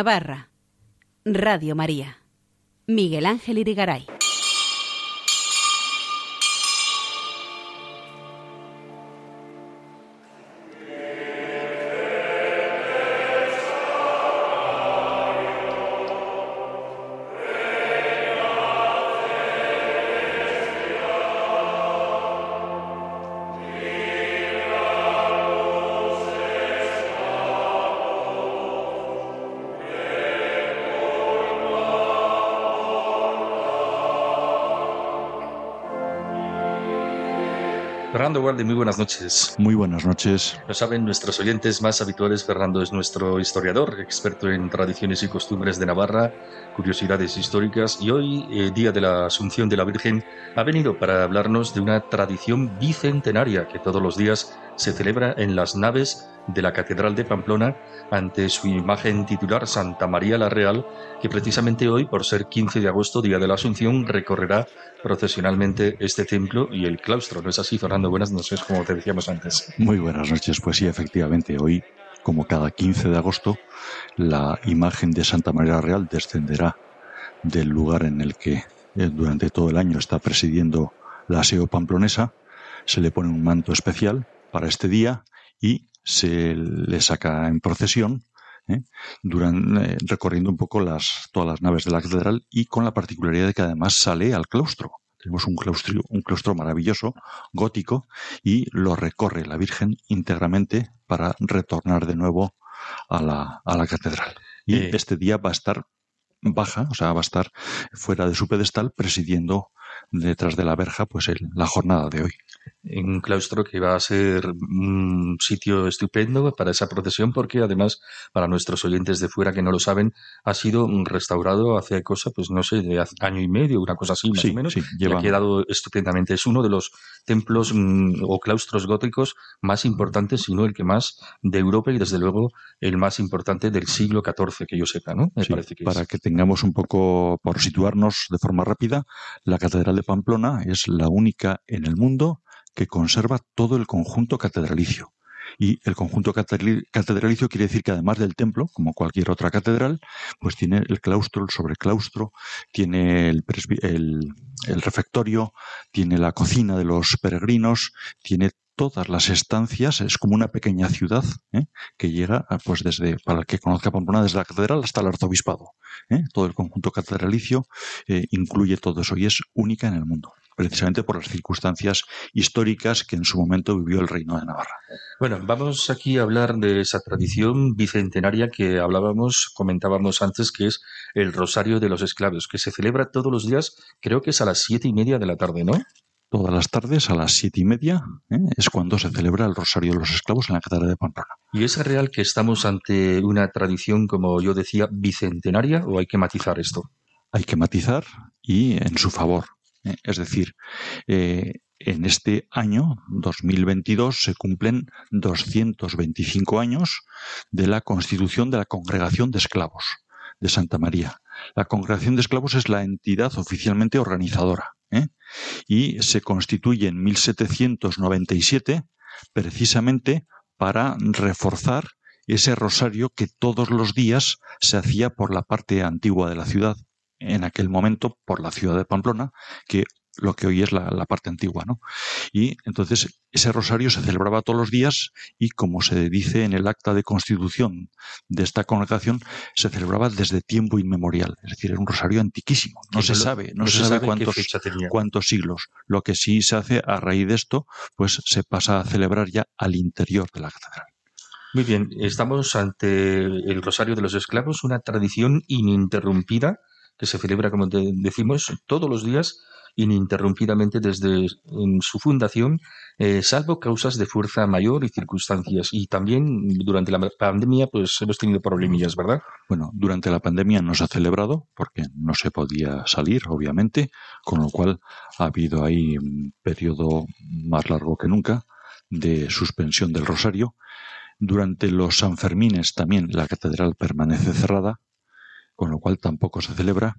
Navarra. Radio María. Miguel Ángel Irigaray. Fernando Guardi, muy buenas noches. Muy buenas noches. Lo saben nuestros oyentes más habituales, Fernando es nuestro historiador, experto en tradiciones y costumbres de Navarra, curiosidades históricas, y hoy, eh, día de la Asunción de la Virgen, ha venido para hablarnos de una tradición bicentenaria que todos los días se celebra en las naves de la Catedral de Pamplona ante su imagen titular Santa María la Real, que precisamente hoy, por ser 15 de agosto, día de la Asunción, recorrerá procesionalmente este templo y el claustro. ¿No es así, Fernando? Buenas noches, como te decíamos antes. Muy buenas noches. Pues sí, efectivamente, hoy, como cada 15 de agosto, la imagen de Santa María la Real descenderá del lugar en el que eh, durante todo el año está presidiendo la aseo pamplonesa, se le pone un manto especial para este día y se le saca en procesión, ¿eh? Durante, eh, recorriendo un poco las, todas las naves de la catedral y con la particularidad de que además sale al claustro. Tenemos un claustro, un claustro maravilloso, gótico, y lo recorre la Virgen íntegramente para retornar de nuevo a la, a la catedral. Y Eh. este día va a estar baja, o sea, va a estar fuera de su pedestal presidiendo detrás de la verja pues el- la jornada de hoy. En un claustro que va a ser un sitio estupendo para esa procesión, porque además, para nuestros oyentes de fuera que no lo saben, ha sido restaurado hace cosa, pues no sé, de año y medio, una cosa así, más Sí, o menos. sí, y lleva- ha quedado estupendamente. Es uno de los templos mm, o claustros góticos más importantes, si no el que más, de Europa y desde luego el más importante del siglo XIV, que yo sepa, ¿no? Me Sí, parece que para es. que tengamos un poco, por situarnos de forma rápida, la Catedral de Pamplona es la única en el mundo que conserva todo el conjunto catedralicio. Y el conjunto catedral- catedralicio quiere decir que además del templo, como cualquier otra catedral, pues tiene el claustro, el sobreclaustro, tiene el, el refectorio, tiene la cocina de los peregrinos, tiene todas las estancias, es como una pequeña ciudad ¿eh? que llega, ah, pues desde, para el que conozca Pamplona, desde la catedral hasta el arzobispado. ¿eh? Todo el conjunto catedralicio eh, incluye todo eso y es única en el mundo, precisamente por las circunstancias históricas que en su momento vivió el Reino de Navarra. Bueno, vamos aquí a hablar de esa tradición bicentenaria que hablábamos, comentábamos antes, que es el Rosario de los Esclavos, que se celebra todos los días, creo que es a las siete y media de la tarde, ¿no? Todas las tardes a las siete y media ¿eh? es cuando se celebra el Rosario de los Esclavos en la Catedral de Pamplona. ¿Y es real que estamos ante una tradición, como yo decía, bicentenaria o hay que matizar esto? Hay que matizar y en su favor. ¿eh? Es decir, eh, en este año 2022 se cumplen 225 años de la constitución de la Congregación de Esclavos de Santa María. La Congregación de Esclavos es la entidad oficialmente organizadora ¿eh? y se constituye en 1797 precisamente para reforzar ese rosario que todos los días se hacía por la parte antigua de la ciudad, en aquel momento por la ciudad de Pamplona, que lo que hoy es la, la parte antigua, ¿no? Y entonces ese rosario se celebraba todos los días y como se dice en el acta de constitución de esta congregación, se celebraba desde tiempo inmemorial. Es decir, era un rosario antiquísimo. No se sabe, no, se, sabe, cuántos, cuántos siglos. Lo que sí se hace a raíz de esto, pues se pasa a celebrar ya al interior de la catedral. Muy bien, estamos ante el Rosario de los Esclavos, una tradición ininterrumpida que se celebra, como te- decimos, todos los días, ininterrumpidamente desde en su fundación, eh, salvo causas de fuerza mayor y circunstancias. Y también durante la pandemia, pues hemos tenido problemillas, ¿verdad? Bueno, durante la pandemia no se ha celebrado porque no se podía salir, obviamente, con lo cual ha habido ahí un periodo más largo que nunca de suspensión del rosario. Durante los Sanfermines también la catedral permanece cerrada, con lo cual tampoco se celebra.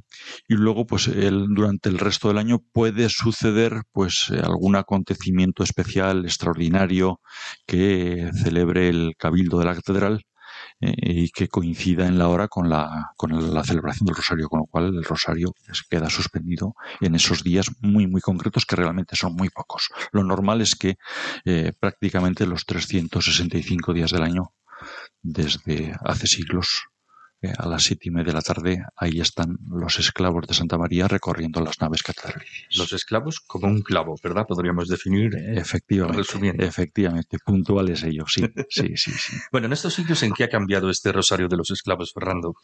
Y luego, pues el, durante el resto del año puede suceder pues eh, algún acontecimiento especial, extraordinario, que celebre el cabildo de la catedral eh, y que coincida en la hora con la, con la celebración del rosario, con lo cual el rosario queda suspendido en esos días muy, muy concretos que realmente son muy pocos. Lo normal es que eh, prácticamente los 365 días del año, desde hace siglos, a las siete y media de la tarde, ahí están los esclavos de Santa María recorriendo las naves catedralicias. Los esclavos como un clavo, ¿verdad? Podríamos definir. eh, Efectivamente, resumiendo. efectivamente, puntuales ellos, sí, sí, sí, sí. Bueno, en estos sitios, ¿en qué ha cambiado este Rosario de los Esclavos, Fernando?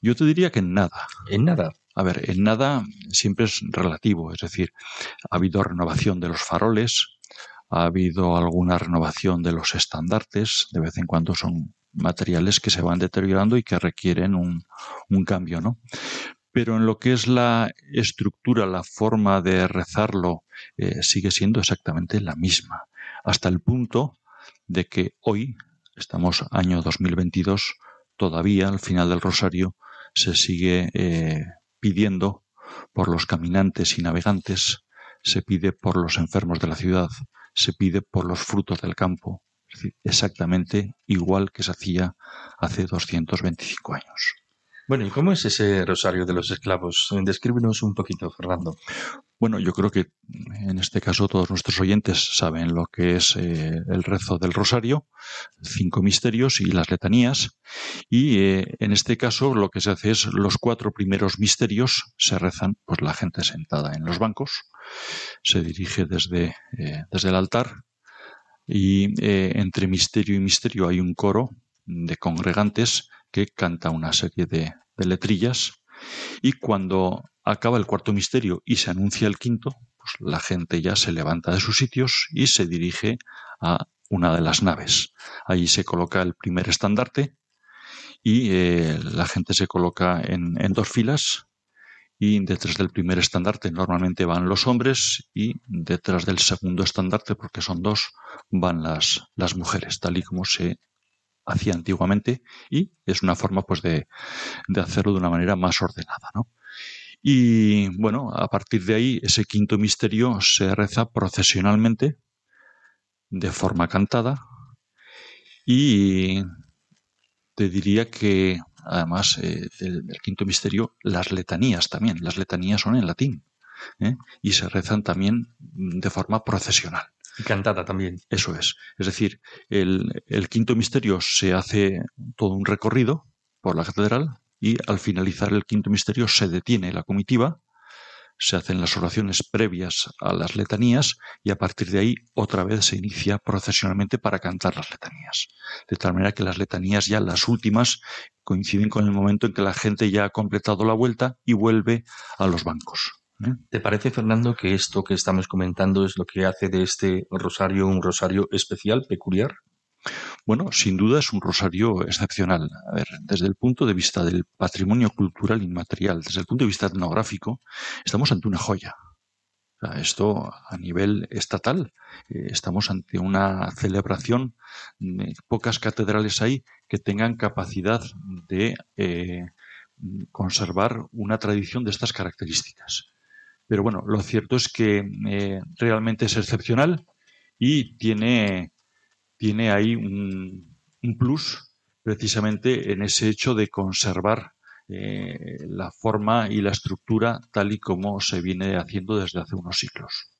Yo te diría que en nada. En nada. A ver, en nada siempre es relativo, es decir, ha habido renovación de los faroles, ha habido alguna renovación de los estandartes, de vez en cuando son materiales que se van deteriorando y que requieren un, un cambio, ¿no? Pero en lo que es la estructura, la forma de rezarlo, eh, sigue siendo exactamente la misma, hasta el punto de que hoy, estamos año 2022, todavía al final del rosario se sigue eh, pidiendo por los caminantes y navegantes, se pide por los enfermos de la ciudad, se pide por los frutos del campo, exactamente igual que se hacía hace 225 años. Bueno, ¿y cómo es ese rosario de los esclavos? Descríbenos un poquito, Fernando. Bueno, yo creo que en este caso todos nuestros oyentes saben lo que es eh, el rezo del rosario, cinco misterios y las letanías. Y eh, en este caso lo que se hace es los cuatro primeros misterios se rezan, pues la gente sentada en los bancos, se dirige desde, eh, desde el altar y entre misterio y misterio hay un coro de congregantes que canta una serie de, letrillas y cuando acaba el cuarto misterio y se anuncia el quinto, pues la gente ya se levanta de sus sitios y se dirige a una de las naves. Allí se coloca el primer estandarte y eh, la gente se coloca en, dos filas y detrás del primer estandarte normalmente van los hombres y detrás del segundo estandarte, porque son dos, van las, las mujeres, tal y como se hacía antiguamente y es una forma pues de, de hacerlo de una manera más ordenada, ¿no? Y bueno, a partir de ahí ese quinto misterio se reza procesionalmente de forma cantada y te diría que además eh, del, quinto misterio las letanías también, las letanías son en latín ¿eh? y se rezan también de forma procesional. Y cantada también. Eso es. Es decir, el, el quinto misterio se hace todo un recorrido por la catedral y al finalizar el quinto misterio se detiene la comitiva, se hacen las oraciones previas a las letanías y a partir de ahí otra vez se inicia procesionalmente para cantar las letanías. De tal manera que las letanías ya las últimas coinciden con el momento en que la gente ya ha completado la vuelta y vuelve a los bancos. ¿Eh? ¿Te parece, Fernando, que esto que estamos comentando es lo que hace de este rosario un rosario especial, peculiar? Bueno, sin duda es un rosario excepcional. A ver, desde el punto de vista del patrimonio cultural inmaterial, desde el punto de vista etnográfico, estamos ante una joya. O sea, esto a nivel estatal, eh, estamos ante una celebración. Pocas catedrales hay que tengan capacidad de eh, conservar una tradición de estas características. Pero bueno, lo cierto es que eh, realmente es excepcional y tiene, tiene ahí un, un, plus precisamente en ese hecho de conservar eh, la forma y la estructura tal y como se viene haciendo desde hace unos siglos.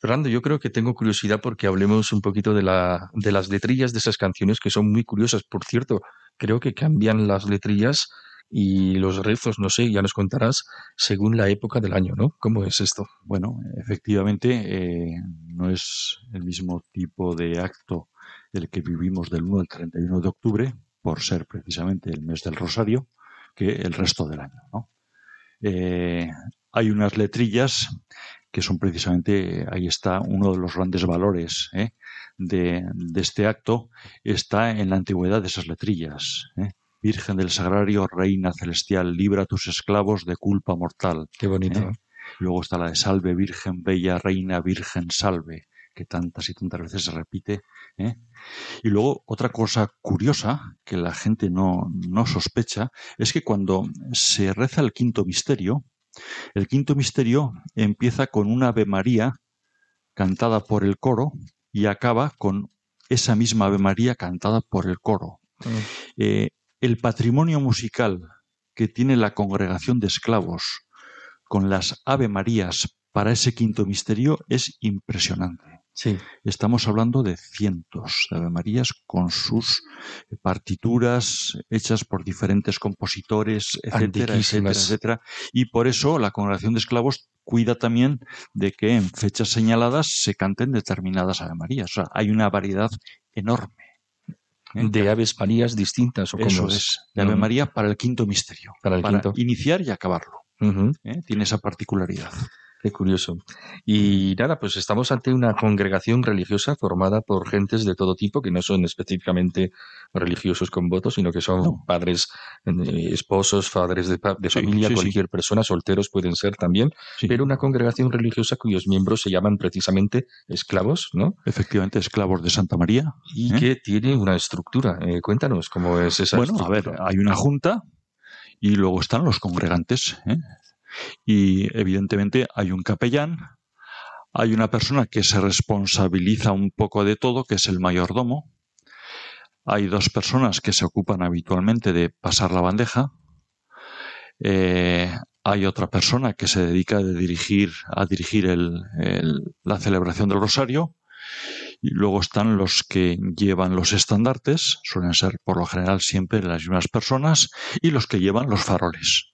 Fernando, yo creo que tengo curiosidad porque hablemos un poquito de, la, de las letrillas de esas canciones que son muy curiosas. Por cierto, creo que cambian las letrillas y los rezos, no sé, ya nos contarás, según la época del año, ¿no? ¿Cómo es esto? Bueno, efectivamente, eh, no es el mismo tipo de acto el que vivimos del 1 al 31 de octubre, por ser precisamente el mes del Rosario, que el resto del año, ¿no? Eh, hay unas letrillas que son precisamente, ahí está uno de los grandes valores ¿eh? de, de, este acto, está en la antigüedad de esas letrillas. ¿eh? Virgen del Sagrario, Reina Celestial, libra a tus esclavos de culpa mortal. Qué bonito. Luego está la de Salve, Virgen Bella, Reina, Virgen Salve, que tantas y tantas veces se repite. ¿eh? Y luego otra cosa curiosa que la gente no, no sospecha es que cuando se reza el quinto misterio, el quinto misterio empieza con una Ave María cantada por el coro y acaba con esa misma Ave María cantada por el coro. Mm. Eh, el patrimonio musical que tiene la congregación de esclavos con las Ave Marías para ese quinto misterio es impresionante. Sí. Estamos hablando de cientos de Ave Marías con sus partituras hechas por diferentes compositores, etcétera, etcétera, etcétera. Y por eso la congregación de esclavos cuida también de que en fechas señaladas se canten determinadas Ave Marías. O sea, hay una variedad enorme. ¿Eh? de Aves Marías distintas. ¿o Eso es, de Ave María para el quinto misterio. Para el para quinto. iniciar y acabarlo. Uh -huh. ¿Eh? Tiene esa particularidad. Qué curioso. Y nada, pues estamos ante una congregación religiosa formada por gentes de todo tipo, que no son específicamente religiosos con votos, sino que son padres, eh, esposos, padres de, familia, cualquier persona, solteros pueden ser también, pero una congregación religiosa cuyos miembros se llaman precisamente esclavos, ¿no? Efectivamente, esclavos de Santa María. Y ¿eh? que tiene una estructura. Eh, cuéntanos cómo es esa bueno, estructura. Bueno, a ver, hay una junta y luego están los congregantes. ¿eh? Y evidentemente hay un capellán, hay una persona que se responsabiliza un poco de todo, que es el mayordomo. Hay dos personas que se ocupan habitualmente de pasar la bandeja. Eh, hay otra persona que se dedica a dirigir, a dirigir la celebración del rosario. Y luego están los que llevan los estandartes, suelen ser por lo general siempre las mismas personas, y los que llevan los faroles.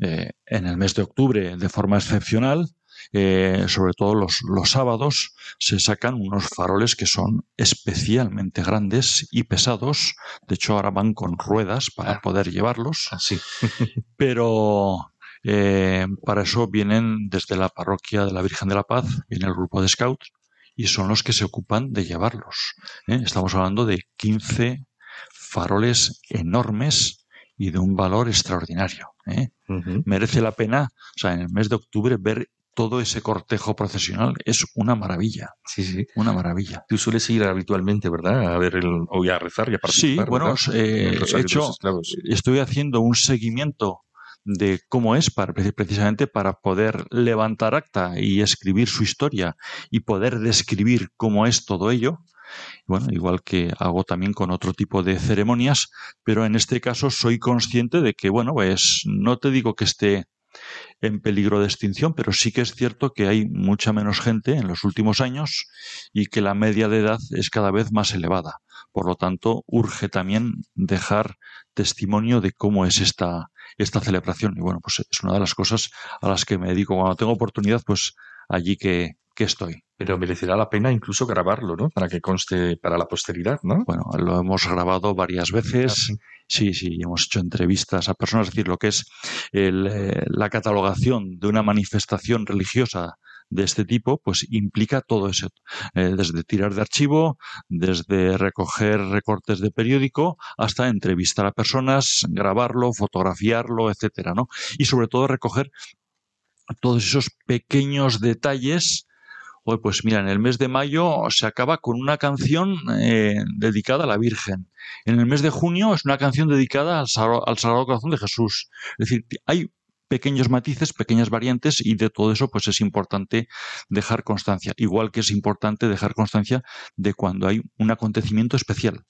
Eh, en el mes de octubre, de forma excepcional, eh, sobre todo los, los, sábados, se sacan unos faroles que son especialmente grandes y pesados. De hecho, ahora van con ruedas para poder llevarlos. Así. Pero eh, para eso vienen desde la parroquia de la Virgen de la Paz, viene el grupo de scouts y son los que se ocupan de llevarlos. ¿eh? Estamos hablando de 15 faroles enormes y de un valor extraordinario. ¿Eh? Merece la pena, o sea, en el mes de octubre ver todo ese cortejo procesional es una maravilla. Sí, sí. Una maravilla. Tú sueles ir habitualmente, ¿verdad? A ver el, o a rezar y a participar. Sí, bueno, eh, hecho, estoy haciendo un seguimiento de cómo es para, precisamente para poder levantar acta y escribir su historia y poder describir cómo es todo ello. Bueno, igual que hago también con otro tipo de ceremonias, pero en este caso soy consciente de que, bueno, pues no te digo que esté en peligro de extinción, pero sí que es cierto que hay mucha menos gente en los últimos años y que la media de edad es cada vez más elevada. Por lo tanto, urge también dejar testimonio de cómo es esta, esta celebración. Y bueno, pues es una de las cosas a las que me dedico. Cuando tengo oportunidad, pues allí que, que estoy. Pero merecerá la pena incluso grabarlo, ¿no? Para que conste para la posteridad, ¿no? Bueno, lo hemos grabado varias veces. Ah, sí, sí, hemos hecho entrevistas a personas, es decir, lo que es el, eh, la catalogación de una manifestación religiosa de este tipo, pues implica todo eso, eh, desde tirar de archivo, desde recoger recortes de periódico, hasta entrevistar a personas, grabarlo, fotografiarlo, etcétera, ¿no? Y sobre todo recoger todos esos pequeños detalles pues mira, en el mes de mayo se acaba con una canción eh, dedicada a la Virgen. En el mes de junio es una canción dedicada al, al Sagrado Corazón de Jesús. Es decir, hay pequeños matices, pequeñas variantes y de todo eso pues es importante dejar constancia. Igual que es importante dejar constancia de cuando hay un acontecimiento especial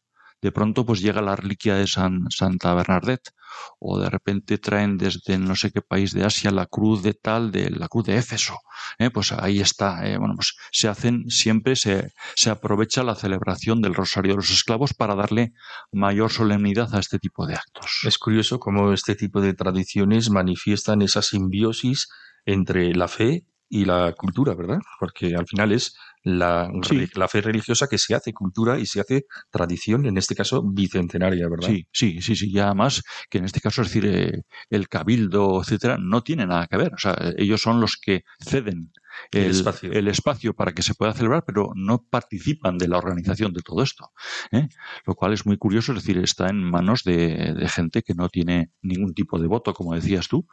de pronto pues llega la reliquia de San, Santa Bernadette o de repente traen desde no sé qué país de Asia la cruz de tal, de la cruz de Éfeso. ¿eh? Pues ahí está. ¿eh? Bueno, pues se hacen siempre, se, se aprovecha la celebración del Rosario de los Esclavos para darle mayor solemnidad a este tipo de actos. Es curioso cómo este tipo de tradiciones manifiestan esa simbiosis entre la fe y la cultura, ¿verdad? Porque al final es la, la, fe religiosa que se hace cultura y se hace tradición, en este caso bicentenaria, ¿verdad? Sí, sí, sí, sí. Ya más que en este caso, es decir, eh, el cabildo, etcétera, no tiene nada que ver. O sea, ellos son los que ceden el, espacio. para que se pueda celebrar, pero no participan de la organización de todo esto. ¿eh? Lo cual es muy curioso, es decir, está en manos de, gente que no tiene ningún tipo de voto, como decías tú,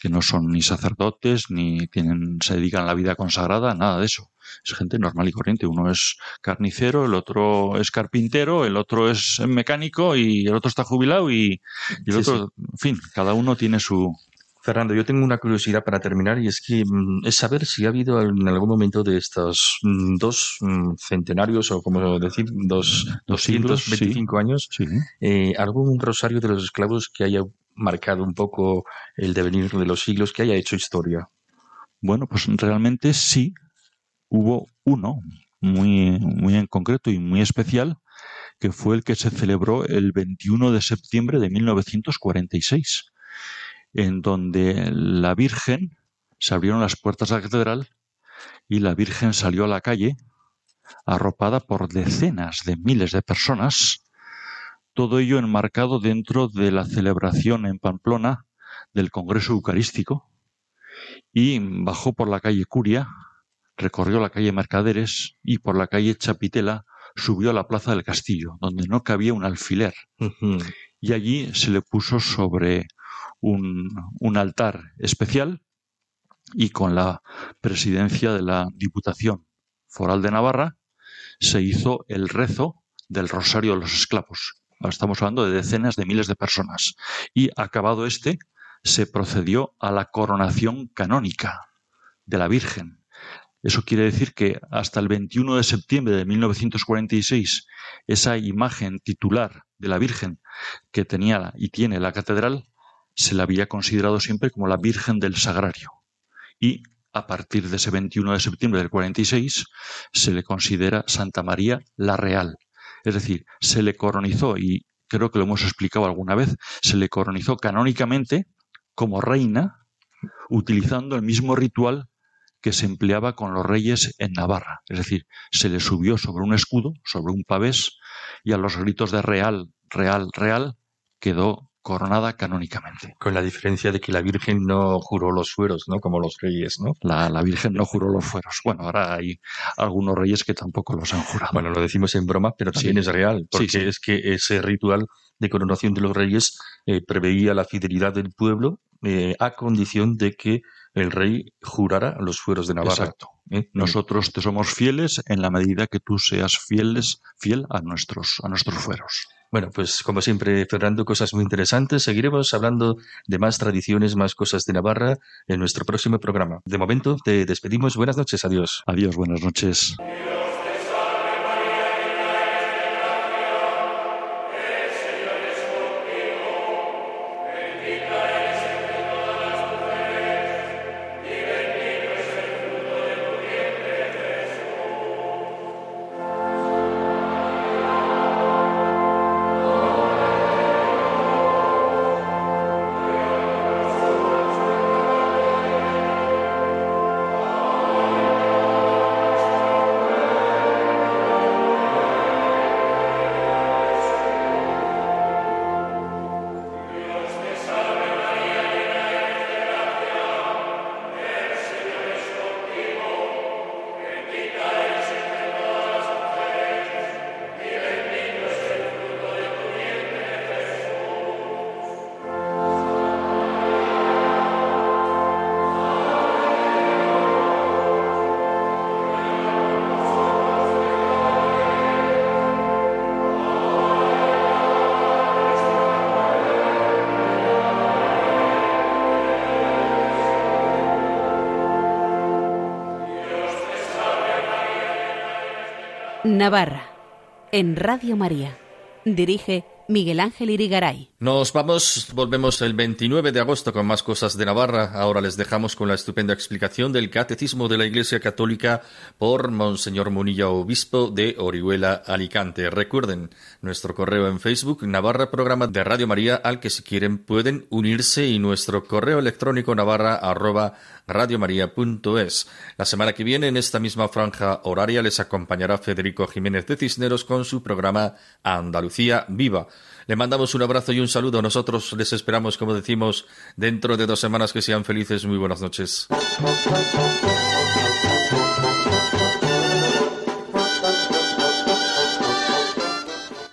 que no son ni sacerdotes, ni tienen, se dedican a la vida consagrada, nada de eso. Es gente normal y corriente. Uno es carnicero, el otro es carpintero, el otro es mecánico y el otro está jubilado y, el otro, en fin, cada uno tiene su, Fernando, yo tengo una curiosidad para terminar y es que mm, es saber si ha habido en algún momento de estos mm, dos mm, centenarios o como decir, dos, 225 años, eh, algún rosario de los esclavos que haya marcado un poco el devenir de los siglos, que haya hecho historia. Bueno, pues realmente sí, hubo uno muy, muy en concreto y muy especial, que fue el que se celebró el 21 de septiembre de 1946 en donde la Virgen se abrieron las puertas de la catedral y la Virgen salió a la calle arropada por decenas de miles de personas, todo ello enmarcado dentro de la celebración en Pamplona del Congreso Eucarístico, y bajó por la calle Curia, recorrió la calle Mercaderes y por la calle Chapitela subió a la plaza del castillo, donde no cabía un alfiler. Y allí se le puso sobre un, un altar especial y con la presidencia de la Diputación Foral de Navarra se hizo el rezo del Rosario de los Esclavos. estamos hablando de decenas de miles de personas. Y acabado este, se procedió a la coronación canónica de la Virgen. Eso quiere decir que hasta el 21 de septiembre de 1946, esa imagen titular de la Virgen que tenía y tiene la catedral, se la había considerado siempre como la Virgen del Sagrario. Y a partir de ese 21 de septiembre del 46 se le considera Santa María la Real. Es decir, se le coronizó, y creo que lo hemos explicado alguna vez, se le coronizó canónicamente como reina, utilizando el mismo ritual que se empleaba con los reyes en Navarra. Es decir, se le subió sobre un escudo, sobre un pavés, y a los gritos de real, real, real, quedó coronada canónicamente. Con la diferencia de que la Virgen no juró los fueros, ¿no? Como los reyes, ¿no? La, Virgen no juró los fueros. Bueno, ahora hay algunos reyes que tampoco los han jurado. Bueno, lo decimos en broma, pero también es real, porque es que ese ritual de coronación de los reyes eh, preveía la fidelidad del pueblo eh, a condición de que el rey jurara los fueros de Navarra. Exacto. ¿Eh? Nosotros te somos fieles en la medida que tú seas fieles, fiel a nuestros, a nuestros fueros. Bueno, pues como siempre, Fernando, cosas muy interesantes. Seguiremos hablando de más tradiciones, más cosas de Navarra en nuestro próximo programa. De momento, te despedimos. Buenas noches. Adiós. Adiós. Buenas noches. Navarra, en Radio María. Dirige Miguel Ángel Irigaray. Nos vamos, volvemos el 29 de agosto con más cosas de Navarra. Ahora les dejamos con la estupenda explicación del Catecismo de la Iglesia Católica por Monseñor Munilla, obispo de Orihuela, Alicante. Recuerden nuestro correo en Facebook, Navarra Programa de Radio María, al que si quieren pueden unirse y nuestro correo electrónico navarra arroba radiomaria.es. La semana que viene, en esta misma franja horaria, les acompañará Federico Jiménez de Cisneros con su programa Andalucía Viva. Le mandamos un abrazo y un saludo. Nosotros les esperamos, como decimos, dentro de dos semanas que sean felices. Muy buenas noches.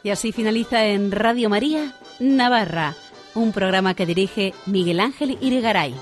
Y así finaliza en Radio María, Navarra, un programa que dirige Miguel Ángel Irigaray.